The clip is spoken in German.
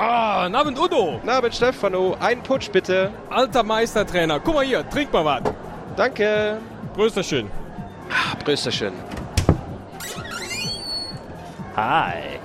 Ah, Abend Udo. Abend Stefano. Ein Putsch bitte. Alter Meistertrainer. Guck mal hier, trink mal was. Danke. Prösterchen. Ah, Prösterchen. Hi.